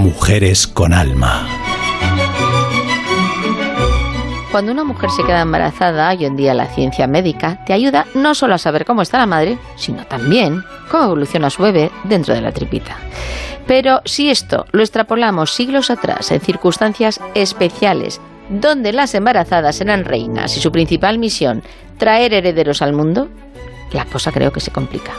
Mujeres con alma. Cuando una mujer se queda embarazada, hoy en día la ciencia médica te ayuda no solo a saber cómo está la madre, sino también cómo evoluciona su bebé dentro de la tripita. Pero si esto lo extrapolamos siglos atrás en circunstancias especiales, donde las embarazadas eran reinas y su principal misión traer herederos al mundo, la cosa creo que se complica.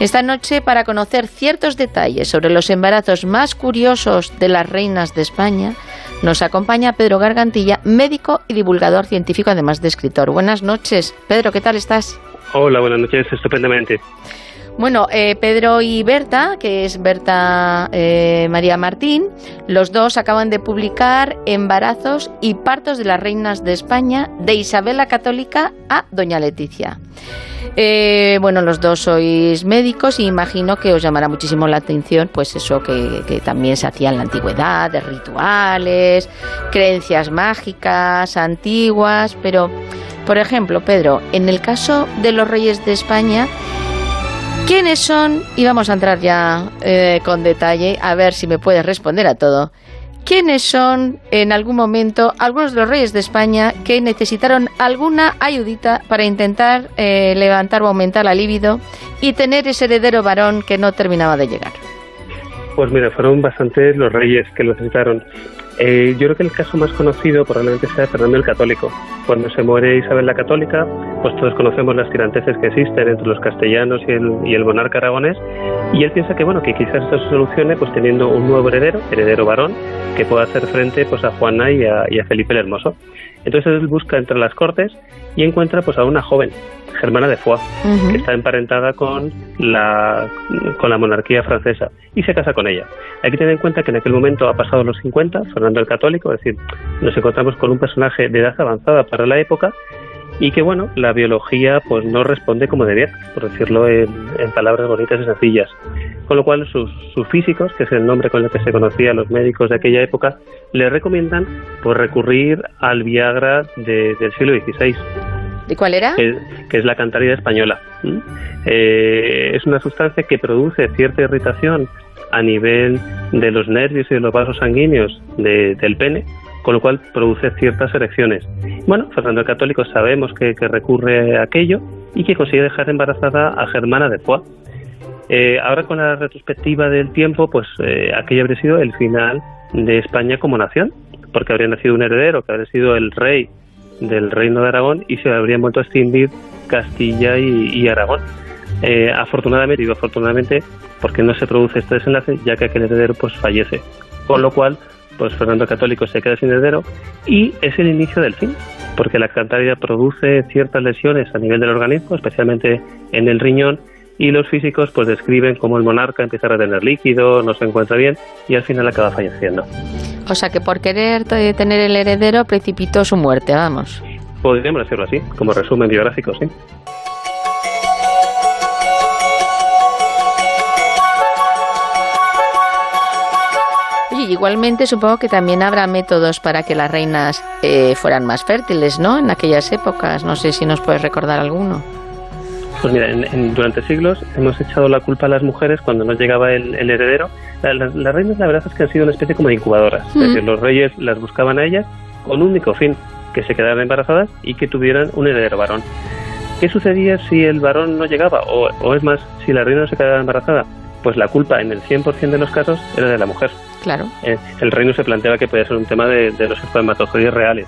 Esta noche, para conocer ciertos detalles sobre los embarazos más curiosos de las reinas de España, nos acompaña Pedro Gargantilla, médico y divulgador científico, además de escritor. Buenas noches. Pedro, ¿qué tal estás? Hola, buenas noches, estupendamente. Bueno, eh, Pedro y Berta, que es Berta eh, María Martín, los dos acaban de publicar Embarazos y partos de las reinas de España, de Isabel la Católica a Doña Leticia. Eh, bueno, los dos sois médicos y imagino que os llamará muchísimo la atención, pues eso que, que también se hacía en la antigüedad, de rituales, creencias mágicas, antiguas, pero, por ejemplo, Pedro, en el caso de los reyes de España, ¿Quiénes son? Y vamos a entrar ya eh, con detalle, a ver si me puedes responder a todo. ¿Quiénes son en algún momento algunos de los reyes de España que necesitaron alguna ayudita para intentar eh, levantar o aumentar la libido y tener ese heredero varón que no terminaba de llegar? Pues mira, fueron bastantes los reyes que lo necesitaron. Eh, yo creo que el caso más conocido probablemente sea Fernando el Católico. Cuando se muere Isabel la Católica, pues todos conocemos las tiranteces que existen entre los castellanos y el, y el monarca aragonés, y él piensa que bueno que quizás esto se solucione pues teniendo un nuevo heredero, heredero varón, que pueda hacer frente pues a Juana y a, y a Felipe el Hermoso. Entonces él busca entre las cortes y encuentra pues a una joven, Germana de Foix, que está emparentada con la, con la monarquía francesa y se casa con ella. Hay que tener en cuenta que en aquel momento ha pasado los 50, Fernando el Católico, es decir, nos encontramos con un personaje de edad avanzada para la época y que bueno, la biología pues no responde como debiera, por decirlo en, en palabras bonitas y sencillas. Con lo cual sus, sus, físicos, que es el nombre con el que se conocían los médicos de aquella época, le recomiendan pues recurrir al Viagra de, del siglo XVI. ¿Y cuál era? Que, que es la cantarida española. ¿Mm? Eh, es una sustancia que produce cierta irritación a nivel de los nervios y de los vasos sanguíneos de, del pene, con lo cual produce ciertas erecciones. Bueno, Fernando el Católico sabemos que, que, recurre a aquello y que consigue dejar embarazada a Germana de Foix. Eh, ahora con la retrospectiva del tiempo, pues eh, aquello habría sido el final de España como nación, porque habría nacido un heredero, que habría sido el rey del reino de Aragón y se habrían vuelto a extinguir Castilla y, Aragón. Eh, afortunadamente, digo afortunadamente, porque no se produce este desenlace, ya que aquel heredero pues fallece. Con lo cual, pues Fernando Católico se queda sin heredero y es el inicio del fin, porque la cantárida produce ciertas lesiones a nivel del organismo, especialmente en el riñón, y los físicos pues describen cómo el monarca empieza a retener líquido, no se encuentra bien y al final acaba falleciendo. O sea que por querer tener el heredero precipitó su muerte, vamos. Podríamos decirlo así, como resumen biográfico, sí. Oye, igualmente supongo que también habrá métodos para que las reinas eh, fueran más fértiles, ¿no? En aquellas épocas. No sé si nos puedes recordar alguno. Pues mira, en, en, durante siglos hemos echado la culpa a las mujeres cuando no llegaba el, el heredero. Las, las, las, reinas, la verdad es que han sido una especie como de incubadoras. Mm. Es decir, los reyes las buscaban a ellas con un único fin, que se quedaran embarazadas y que tuvieran un heredero varón. ¿Qué sucedía si el varón no llegaba? O, o es más, si la reina no se quedaba embarazada? Pues la culpa en el 100% de los casos era de la mujer. Claro. Eh, el reino se planteaba que podía ser un tema de, de los espermatozoides reales.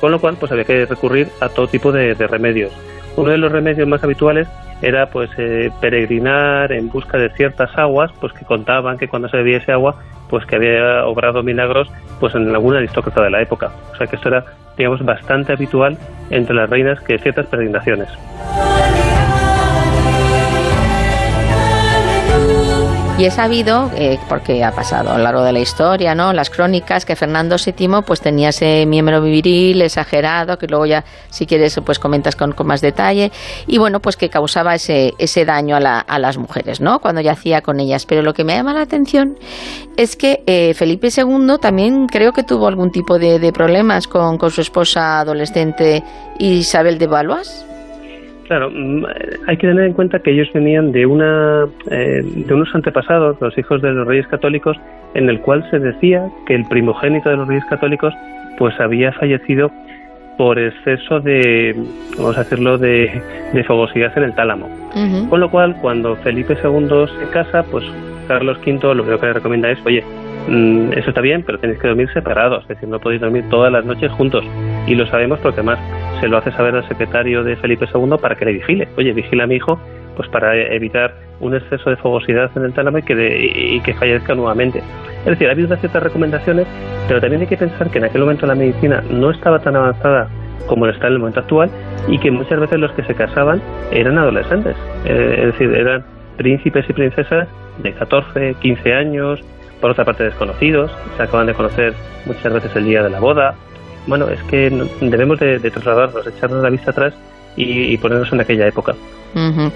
Con lo cual, pues había que recurrir a todo tipo de, de remedios uno de los remedios más habituales era pues eh, peregrinar en busca de ciertas aguas pues que contaban que cuando se bebía ese agua pues que había obrado milagros pues en alguna aristócrata de la época. O sea que esto era digamos bastante habitual entre las reinas que ciertas peregrinaciones Y he sabido, eh, porque ha pasado a lo largo de la historia, ¿no? Las crónicas, que Fernando VII pues tenía ese miembro viril exagerado, que luego ya, si quieres, pues comentas con, con más detalle, y bueno, pues que causaba ese, ese daño a, la, a, las mujeres, ¿no? Cuando yacía con ellas. Pero lo que me llama la atención es que eh, Felipe II también creo que tuvo algún tipo de, de problemas con, con, su esposa adolescente Isabel de Valois. Claro, mm, hay que tener en cuenta que ellos venían de una eh, de unos antepasados, los hijos de los reyes católicos, en el cual se decía que el primogénito de los reyes católicos pues había fallecido por exceso de, vamos a decirlo, de, de fogosidad en el tálamo. Con lo cual, cuando Felipe II se casa, pues Carlos V lo que le recomienda es, oye, mm, eso está bien, pero tenéis que dormir separados, es decir, no podéis dormir todas las noches juntos. Y lo sabemos porque además se lo hace saber al secretario de Felipe II para que le vigile. Oye, vigila a mi hijo, pues para evitar un exceso de fogosidad en el tálamo y que, y que fallezca nuevamente. Es decir, ha habido ciertas recomendaciones, pero también hay que pensar que en aquel momento la medicina no estaba tan avanzada como está en el momento actual y que muchas veces los que se casaban eran adolescentes, eh, es decir, eran príncipes y princesas de 14, 15 años, por otra parte desconocidos, se acaban de conocer muchas veces el día de la boda. Bueno, es que debemos de, trasladarnos, echarnos la vista atrás y, ponernos en aquella época.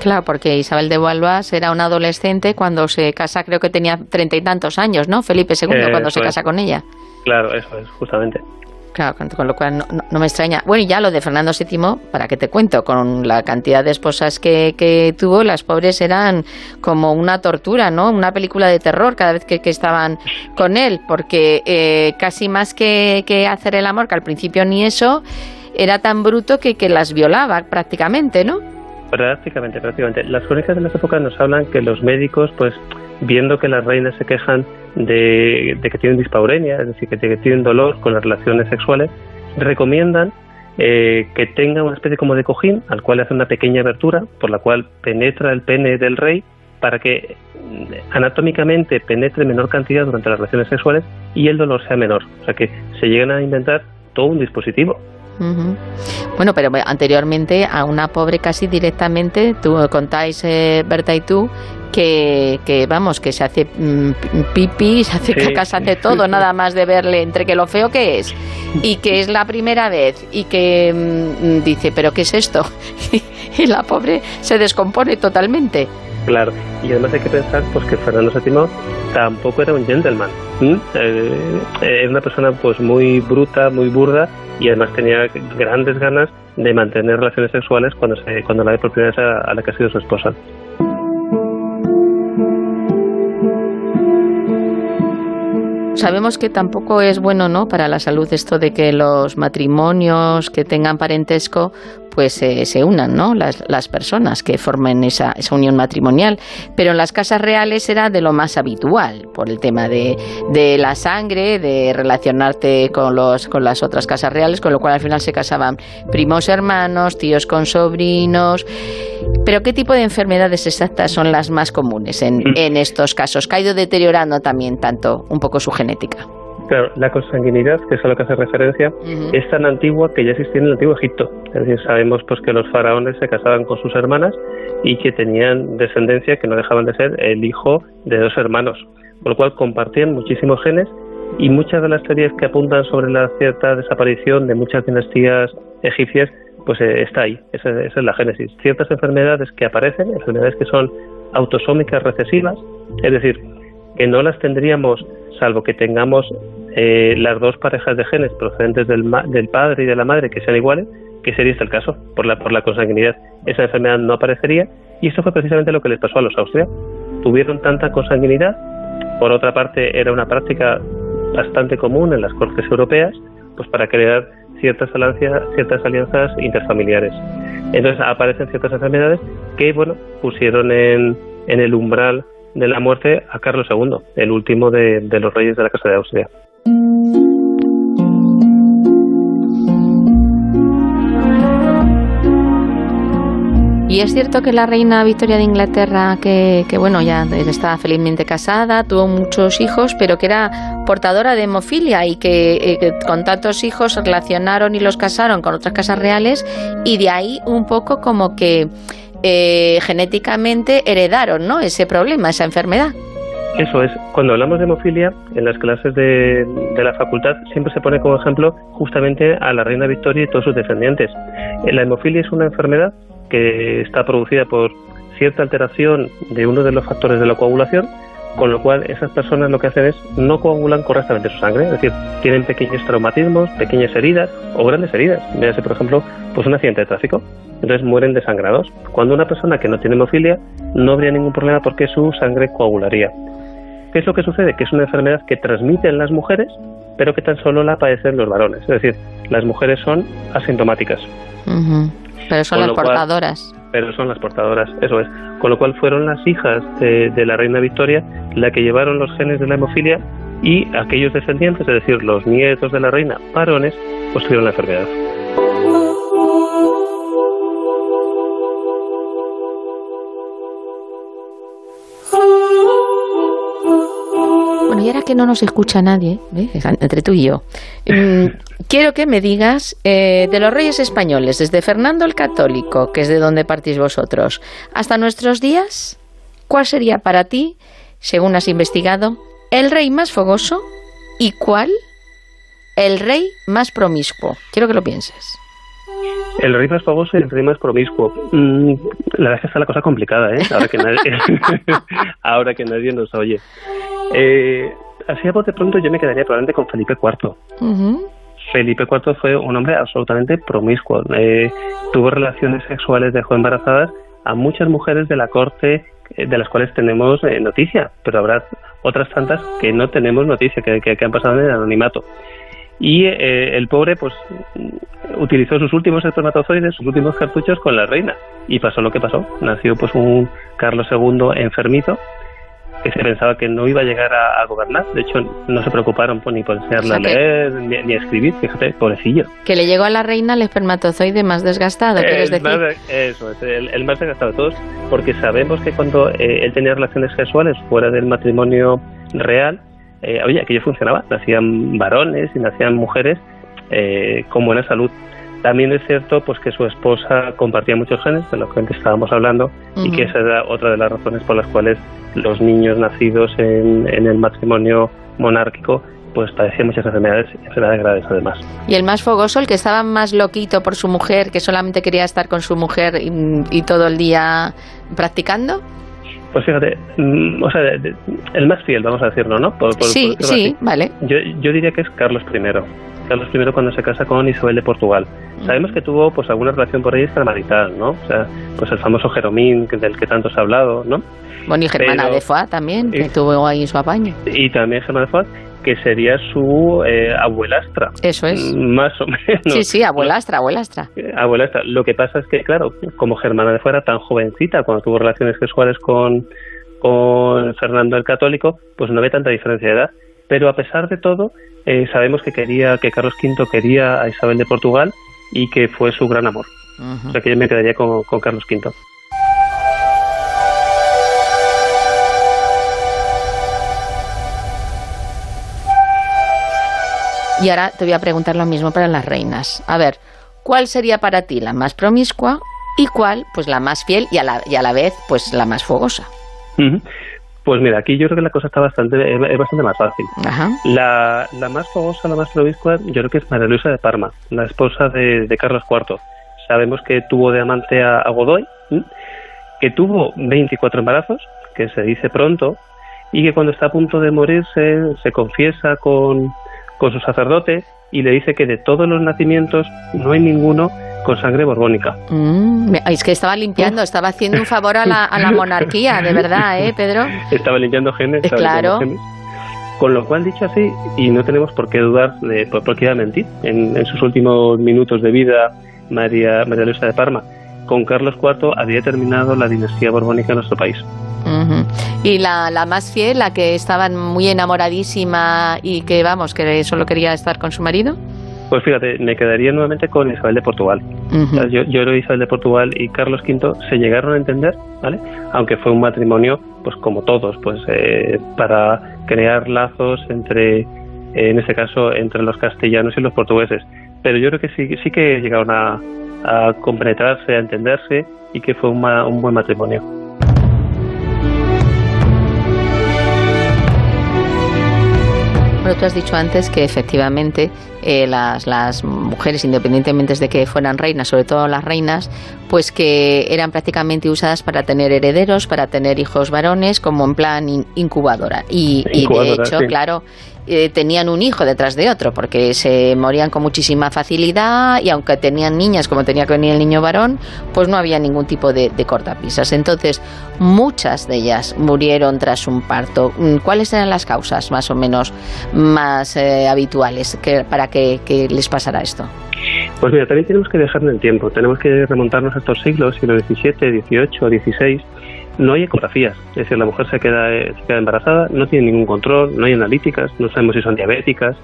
claro, porque Isabel de Valois era una adolescente cuando se casa, creo que tenía treinta y tantos años, ¿no? Felipe II, cuando se casa con ella. Claro, eso es, justamente. Claro, con lo cual no, me extraña. Bueno, y ya lo de Fernando VII, ¿para qué te cuento? Con la cantidad de esposas que, tuvo, las pobres eran como una tortura, ¿no? Una película de terror cada vez que, estaban con él, porque eh, casi más que, hacer el amor, que al principio ni eso, era tan bruto que, que las violaba prácticamente, ¿no? Prácticamente, prácticamente. Las crónicas de las épocas nos hablan que los médicos, pues, viendo que las reinas se quejan de, que tienen dispaurenia, es decir, que, tienen dolor con las relaciones sexuales, recomiendan eh, que tenga una especie como de cojín al cual hace una pequeña abertura por la cual penetra el pene del rey para que mm, anatómicamente penetre menor cantidad durante las relaciones sexuales y el dolor sea menor. O sea que se llegan a inventar todo un dispositivo. Bueno, pero anteriormente a una pobre casi directamente, tú contáis, eh, Berta y tú, que, que, vamos, que se hace mm, pipí, se hace caca, se hace todo, nada más de verle, entre que lo feo que es y que es la primera vez y que mm, dice, pero ¿qué es esto? y la pobre se descompone totalmente. Claro, y además hay que pensar pues que Fernando VII tampoco era un gentleman, eh, era una persona pues muy bruta, muy burda y además tenía grandes ganas de mantener relaciones sexuales cuando se, cuando la ve por primera vez a la que ha sido su esposa. Sabemos que tampoco es bueno, ¿no? Para la salud esto de que los matrimonios que tengan parentesco pues eh, se unan, ¿no? Las, las personas que formen esa, esa, unión matrimonial. Pero en las casas reales era de lo más habitual, por el tema de, de la sangre, de relacionarte con, los, con las otras casas reales, con lo cual al final se casaban primos hermanos, tíos con sobrinos. Pero ¿qué tipo de enfermedades exactas son las más comunes en, mm. en estos casos? Que ha ido deteriorando también tanto un poco su genética. Claro, la consanguinidad, que es a lo que hace referencia, es tan antigua que ya existía en el antiguo Egipto. Es decir, sabemos pues que los faraones se casaban con sus hermanas y que tenían descendencia que no dejaban de ser el hijo de dos hermanos, con lo cual compartían muchísimos genes y muchas de las teorías que apuntan sobre la cierta desaparición de muchas dinastías egipcias, pues eh, está ahí, esa, esa, es la génesis. Ciertas enfermedades que aparecen, enfermedades que son autosómicas recesivas, es decir, que no las tendríamos salvo que tengamos eh, las dos parejas de genes procedentes del, del, padre y de la madre que sean iguales, que sería este el caso, por la, por la consanguinidad. Esa enfermedad no aparecería y eso fue precisamente lo que les pasó a los Austria. Tuvieron tanta consanguinidad, por otra parte era una práctica bastante común en las cortes europeas, pues para crear ciertas alianzas, ciertas alianzas interfamiliares. Entonces aparecen ciertas enfermedades que, bueno, pusieron en, en el umbral de la muerte a Carlos II, el último de, los reyes de la Casa de Austria. Y es cierto que la reina Victoria de Inglaterra, que, bueno, ya estaba felizmente casada, tuvo muchos hijos, pero que era portadora de hemofilia y que, eh, que, con tantos hijos se relacionaron y los casaron con otras casas reales y de ahí un poco como que eh, genéticamente heredaron ¿no? ese problema, esa enfermedad. Eso es. Cuando hablamos de hemofilia, en las clases de, la facultad siempre se pone como ejemplo justamente a la reina Victoria y todos sus descendientes. Eh, la hemofilia es una enfermedad que está producida por cierta alteración de uno de los factores de la coagulación, con lo cual esas personas lo que hacen es no coagulan correctamente su sangre, es decir, tienen pequeños traumatismos, pequeñas heridas o grandes heridas. Véase, por ejemplo, pues un accidente de tráfico, entonces mueren desangrados. Cuando una persona que no tiene hemofilia no habría ningún problema porque su sangre coagularía. ¿Qué es lo que sucede? Que es una enfermedad que transmiten las mujeres, pero que tan solo la padecen los varones. Es decir, las mujeres son asintomáticas. Pero son las portadoras. pero son las portadoras, eso es. Con lo cual fueron las hijas de, de la reina Victoria las que llevaron los genes de la hemofilia y aquellos descendientes, es decir, los nietos de la reina varones, pues tuvieron la enfermedad. Que no nos escucha nadie, entre tú y yo, mm, quiero que me digas eh, de los reyes españoles, desde Fernando el Católico, que es de donde partís vosotros, hasta nuestros días, ¿cuál sería para ti, según has investigado, el rey más fogoso y cuál el rey más promiscuo? Quiero que lo pienses. El rey más famoso y el rey más promiscuo. Mm, la verdad es que está la cosa complicada, ¿eh? Ahora que nadie, ahora que nadie nos oye. Eh, así a de pronto yo me quedaría probablemente con Felipe IV. Felipe IV fue un hombre absolutamente promiscuo. Eh, tuvo relaciones sexuales, dejó embarazadas a muchas mujeres de la corte eh, de las cuales tenemos eh, noticia, pero habrá otras tantas que no tenemos noticia, que, que, que han pasado en el anonimato. Y el pobre, pues, utilizó sus últimos espermatozoides, sus últimos cartuchos con la reina. Y pasó lo que pasó. Nació, pues, un Carlos II enfermito que se pensaba que no iba a llegar a, gobernar. De hecho, no se preocuparon ni por enseñarle a leer ni, a escribir. Fíjate, pobrecillo. Que le llegó a la reina el espermatozoide más desgastado, ¿quieres decir? eso, es el, más desgastado de todos, porque sabemos que cuando eh, él tenía relaciones sexuales fuera del matrimonio real, eh, oye, aquello funcionaba, nacían varones y nacían mujeres eh, con buena salud. También es cierto pues que su esposa compartía muchos genes, de los que antes estábamos hablando, y que esa era otra de las razones por las cuales los niños nacidos en, en el matrimonio monárquico pues padecían muchas enfermedades, enfermedades graves además. ¿Y el más fogoso, el que estaba más loquito por su mujer, que solamente quería estar con su mujer y todo el día practicando? Pues fíjate, mm, o sea, el más fiel, vamos a decirlo, ¿no? sí, sí, vale. Yo, yo diría que es Carlos I. Carlos I cuando se casa con Isabel de Portugal. Sabemos que tuvo pues alguna relación por ahí extramarital, ¿no? O sea, pues el famoso Jeromín del que tanto se ha hablado, ¿no? Bueno, y Germana de Foix también, que tuvo ahí su apaño. Y también Germana de Foix, que sería su eh, abuelastra. Eso es. Más o menos. Sí, sí, abuelastra, abuelastra. Abuelastra. Lo que pasa es que, claro, como Germana de Foix era tan jovencita cuando tuvo relaciones sexuales con, con Fernando el Católico, pues no ve tanta diferencia de edad. Pero a pesar de todo, eh, sabemos que quería que Carlos V quería a Isabel de Portugal y que fue su gran amor. O sea que yo me quedaría con, con Carlos V. Y ahora te voy a preguntar lo mismo para las reinas. A ver, ¿cuál sería para ti la más promiscua y cuál, pues la más fiel y a la, y a la vez, pues la más fogosa? Pues mira, aquí yo creo que la cosa está bastante, es bastante más fácil. La, la, más fogosa, la más promiscua, yo creo que es María Luisa de Parma, la esposa de, Carlos IV. Sabemos que tuvo de amante a, Godoy, que tuvo 24 embarazos, que se dice pronto, y que cuando está a punto de morirse se confiesa con, con su sacerdote y le dice que de todos los nacimientos no hay ninguno con sangre borbónica. Mm, es que estaba limpiando, estaba haendo un favor a la, a la monarquía, de verdad, ¿eh, Pedro? Estaba limpiando genes. claro. Con lo cual, dicho así, y no tenemos por qué dudar de por, qué iba a mentir, en, en, sus últimos minutos de vida, María, María Luisa de Parma, con Carlos IV había terminado la dinastía borbónica en nuestro país. Y la, la, más fiel, la que estaba muy enamoradísima y que, vamos, que solo quería estar con su marido. Pues fíjate, me quedaría nuevamente con Isabel de Portugal. yo, yo creo que Isabel de Portugal y Carlos V se llegaron a entender, ¿vale? Aunque fue un matrimonio, pues como todos, pues eh, para crear lazos entre, en este caso, entre los castellanos y los portugueses. Pero yo creo que sí, sí que llegaron a, a compenetrarse, a entenderse y que fue un buen matrimonio. Bueno, tú has dicho antes que efectivamente eh, las, las mujeres, independientemente de que fueran reinas, sobre todo las reinas, pues que eran prácticamente usadas para tener herederos, para tener hijos varones, como en plan incubadora. Y, de hecho, claro, eh, tenían un hijo detrás de otro, porque se morían con muchísima facilidad y aunque tenían niñas como tenía que venir el niño varón, pues no había ningún tipo de, cortapisas. Entonces, muchas de ellas murieron tras un parto. Mm, ¿Cuáles eran las causas más o menos más eh, habituales que, para que, les pasara esto? Pues mira, también tenemos que dejar en el tiempo, tenemos que remontarnos a estos siglos, siglo XVII, XVIII, XVI, no hay ecografías, es decir, la mujer se queda, se queda embarazada, no tiene ningún control, no hay analíticas, no sabemos si son diabéticas,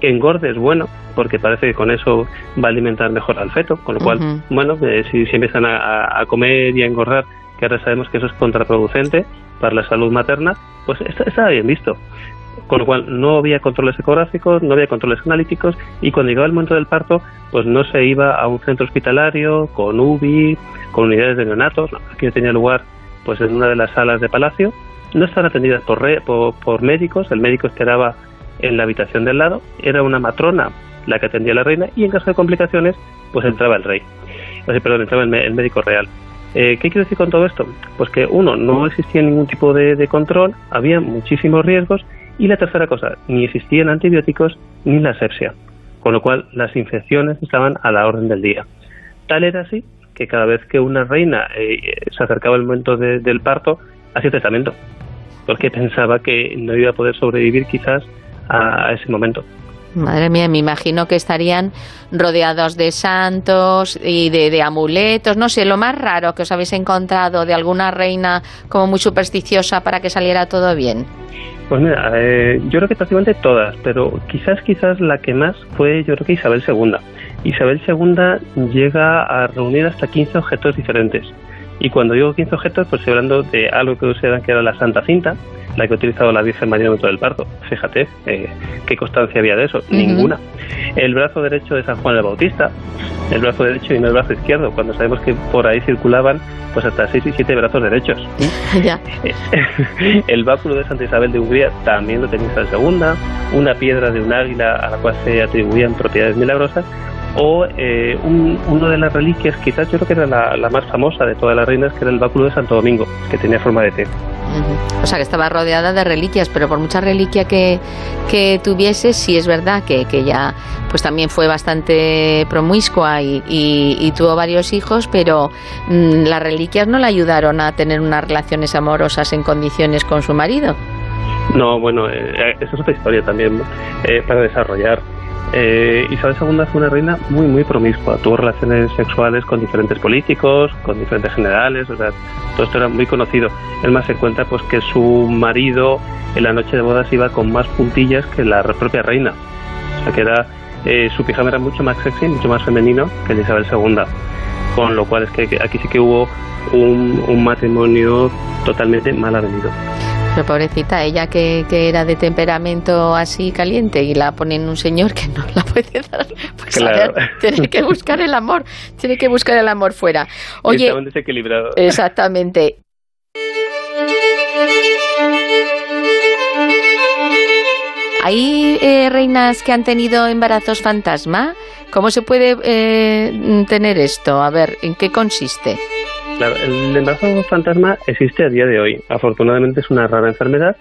que engorde es bueno, porque parece que con eso va a alimentar mejor al feto, con lo cual, bueno, eh, si, si, empiezan a, comer y a engordar, que ahora sabemos que eso es contraproducente para la salud materna, pues está, está bien visto. Con lo cual no había controles ecográficos, no había controles analíticos y cuando llegaba el momento del parto, pues no se iba a un centro hospitalario con UBI, con unidades de neonatos, aquí tenía lugar pues en una de las salas de palacio. No estaban atendidas por, por, médicos, el médico esperaba en la habitación del lado, era una matrona la que atendía a la reina y en caso de complicaciones, pues entraba el rey, perdón, entraba el, médico real. Eh, ¿Qué quiero decir con todo esto? Pues que uno, no existía ningún tipo de, control, había muchísimos riesgos y la tercera cosa, ni existían antibióticos ni la asepsia, con lo cual las infecciones estaban a la orden del día. Tal era así que cada vez que una reina eh, se acercaba el momento del parto, hacía tratamiento, porque pensaba que no iba a poder sobrevivir quizás a, ese momento. Madre mía, me imagino que estarían rodeados de santos y de, amuletos, no sé, lo más raro que os habéis encontrado de alguna reina como muy supersticiosa para que saliera todo bien. Pues mira, eh, yo creo que prácticamente todas, pero quizás quizás la que más fue yo creo que Isabel II. Isabel II llega a reunir hasta 15 objetos diferentes. Y cuando digo 15 objetos, pues estoy hablando de algo que usaban que era la Santa Cinta, la que ha utilizado la Virgen María en el parto. Fíjate, eh, ¿qué constancia había de eso? Ninguna. El brazo derecho de San Juan el Bautista, el brazo derecho y no el brazo izquierdo, cuando sabemos que por ahí circulaban pues hasta 6 y 7 brazos derechos. el báculo de Santa Isabel de Hungría también lo tenía Isabel II, una piedra de un águila a la cual se atribuían propiedades milagrosas, o eh, una de las reliquias, quizás yo creo que era la, más famosa de todas las reinas, que era el báculo de Santo Domingo, que tenía forma de T. O sea, que estaba rodeada de reliquias, pero por mucha reliquia que, que tuviese, sí es verdad que, que ella pues también fue bastante promiscua y, y, tuvo varios hijos, pero mm, las reliquias no le ayudaron a tener unas relaciones amorosas en condiciones con su marido. No, bueno, eh, eh esa es otra historia también eh, para desarrollar. Eh, Isabel II fue una reina muy, muy promiscua. Tuvo relaciones sexuales con diferentes políticos, con diferentes generales, o sea, todo esto era muy conocido. Él más se cuenta pues que su marido en la noche de bodas iba con más puntillas que la propia reina. O sea, que era, eh, su pijama era mucho más sexy, mucho más femenino que el de Isabel II. Con lo cual es que aquí sí que hubo un, un matrimonio totalmente mal avenido. Pero pobrecita, ella que, que, era de temperamento así caliente y la ponen un señor que no la puede dar. Pues claro. tiene que buscar el amor, tiene que buscar el amor fuera. Oye, Está desequilibrado. Exactamente. ¿Hay eh, reinas que han tenido embarazos fantasma? ¿Cómo se puede eh, tener esto? A ver, ¿en qué consiste? Claro, el embarazo fantasma existe a día de hoy. Afortunadamente es una rara enfermedad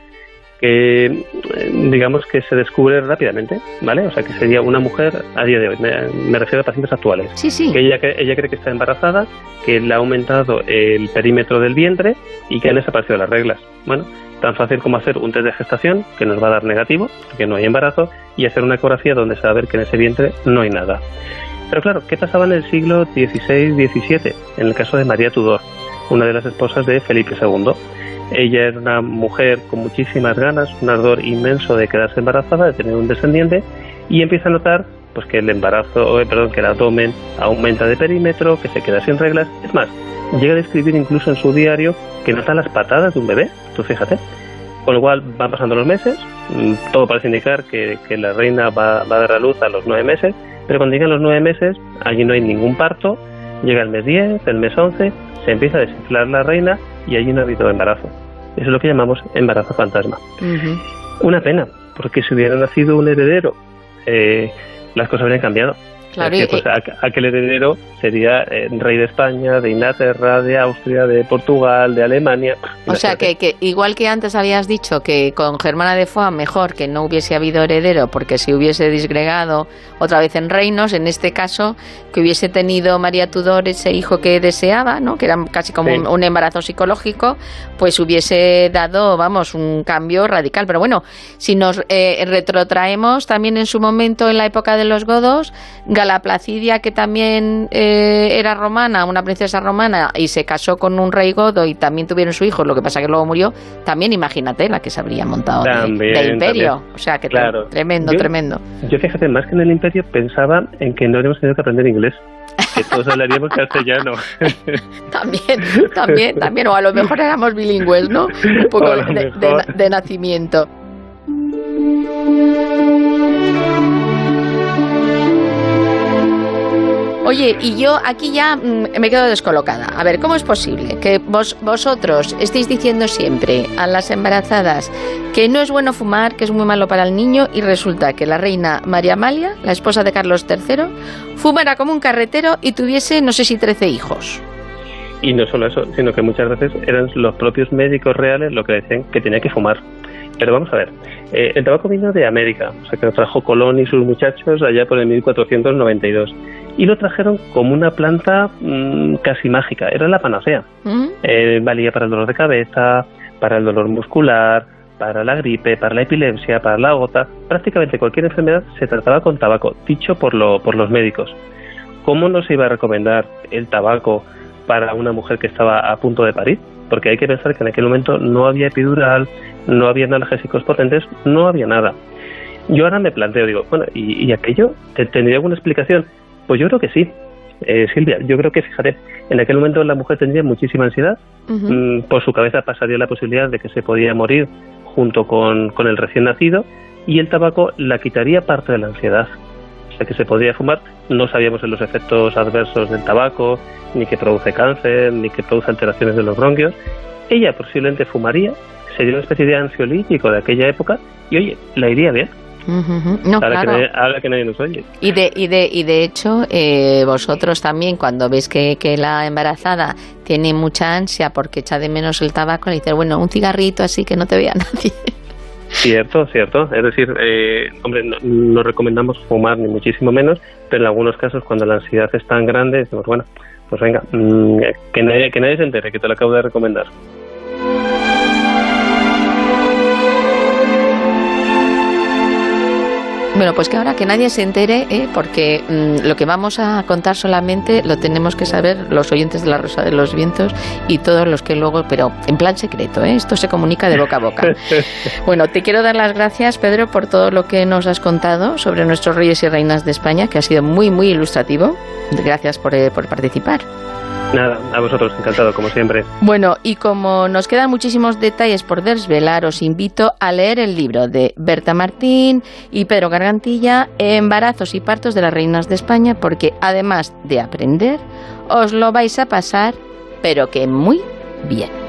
que eh, digamos que se descubre rápidamente, ¿vale? O sea, que sería una mujer a día de hoy, me, refiero a pacientes actuales. Sí, sí. Que ella, ella cree que está embarazada, que le ha aumentado el perímetro del vientre y que han desaparecido las reglas. Bueno, tan fácil como hacer un test de gestación, que nos va a dar negativo, que no hay embarazo, y hacer una ecografía donde se va a ver que en ese vientre no hay nada. Pero claro, ¿qué pasaba en el siglo XVI-XVII? En el caso de María Tudor, una de las esposas de Felipe II. Ella era una mujer con muchísimas ganas, un ardor inmenso de quedarse embarazada, de tener un descendiente, y empieza a notar pues que el embarazo, eh, perdón, que el abdomen aumenta de perímetro, que se queda sin reglas. Es más, llega a describir incluso en su diario que nota las patadas de un bebé, tú fíjate. Con lo cual van pasando los meses, mm, todo parece indicar que, la reina va, va, a dar a luz a los nueve meses, pero cuando llegan los nueve meses, allí no hay ningún parto, llega el mes 10, el mes 11, se empieza a desinflar la reina y allí no ha habido embarazo. Eso es lo que llamamos embarazo fantasma. Una pena, porque si hubiera nacido un heredero, eh, las cosas habrían cambiado. Claro, que, pues, aquel heredero sería eh, rey de España, de Inglaterra, de Austria, de Portugal, de Alemania. O sea, que, que igual que antes habías dicho que con Germana de Foix mejor que no hubiese habido heredero porque se hubiese disgregado otra vez en reinos, en este caso que hubiese tenido María Tudor ese hijo que deseaba, ¿no? que era casi como Sí. un, un embarazo psicológico, pues hubiese dado, vamos, un cambio radical. Pero bueno, si nos eh, retrotraemos también en su momento en la época de los godos, Gala Placidia, que también eh, era romana, una princesa romana, y se casó con un rey godo y también tuvieron su hijo, lo que pasa que luego murió, también imagínate la que se habría montado de- También, de, imperio. también. O sea, que Claro. tremendo, Yo- tremendo. Yo fíjate, más que en el imperio pensaba en que no habríamos tenido que aprender inglés, que todos hablaríamos castellano. También, también, también, o a lo mejor éramos bilingües, ¿no? Un poco de, de- de nacimiento. Oye, y yo aquí ya mm, me quedo descolocada. A ver, ¿cómo es posible que vos, vosotros estéis diciendo siempre a las embarazadas que no es bueno fumar, que es muy malo para el niño, y resulta que la reina María Amalia, la esposa de Carlos III, fumara como un carretero y tuviese, no sé si 13 hijos? Y no solo eso, sino que muchas veces eran los propios médicos reales los que decían que tenía que fumar. Pero vamos a ver, eh, el tabaco vino de América, o sea que lo trajo Colón y sus muchachos allá por el 1492. Y lo trajeron como una planta mm, casi mágica, era la panacea. ¿Mm? Eh, valía para el dolor de cabeza, para el dolor muscular, para la gripe, para la epilepsia, para la gota. Prácticamente cualquier enfermedad se trataba con tabaco, dicho por, lo, por los médicos. ¿Cómo no se iba a recomendar el tabaco para una mujer que estaba a punto de parir? Porque hay que pensar que en aquel momento no había epidural, no había analgésicos potentes, no había nada. Yo ahora me planteo, digo, bueno, ¿y, y aquello ¿Te- tendría alguna explicación? Pues yo creo que sí. Eh, Silvia, yo creo que, fíjate, en aquel momento la mujer tendría muchísima ansiedad. Mm, por su cabeza pasaría la posibilidad de que se podía morir junto con, con el recién nacido y el tabaco la quitaría parte de la ansiedad. Sea que se podría fumar. No sabíamos los efectos adversos del tabaco, ni que produce cáncer, ni que produce alteraciones de los bronquios. Ella posiblemente fumaría, sería una especie de ansiolítico de aquella época y oye, la iría bien, Ujú, ujú. No, ahora, claro. que nadie, ahora que nadie nos oye. Y de, y de, y de hecho, eh, vosotros también, cuando veis que, que la embarazada tiene mucha ansia porque echa de menos el tabaco, le dices, bueno, un cigarrito así que no te vea nadie. Cierto, cierto. Es decir, eh, hombre, no, recomendamos fumar ni muchísimo menos, pero en algunos casos cuando la ansiedad es tan grande, decimos, bueno, pues venga, mm, que, nadie, que nadie se entere, que te lo acabo de recomendar. Bueno, pues que ahora que nadie se entere, ¿eh? porque mm, lo que vamos a contar solamente lo tenemos que saber los oyentes de la Rosa de los Vientos y todos los que luego, pero en plan secreto, ¿eh? esto se comunica de boca a boca. Bueno, te quiero dar las gracias, Pedro, por todo lo que nos has contado sobre nuestros reyes y reinas de España, que ha sido muy, muy ilustrativo. Gracias por, eh, por participar. Nada, a vosotros, encantado, como siempre. Bueno, y como nos quedan muchísimos detalles por desvelar, os invito a leer el libro de Berta Martín y Pedro Gargantilla, Embarazos y partos de las reinas de España, porque además de aprender, os lo vais a pasar, pero que muy bien.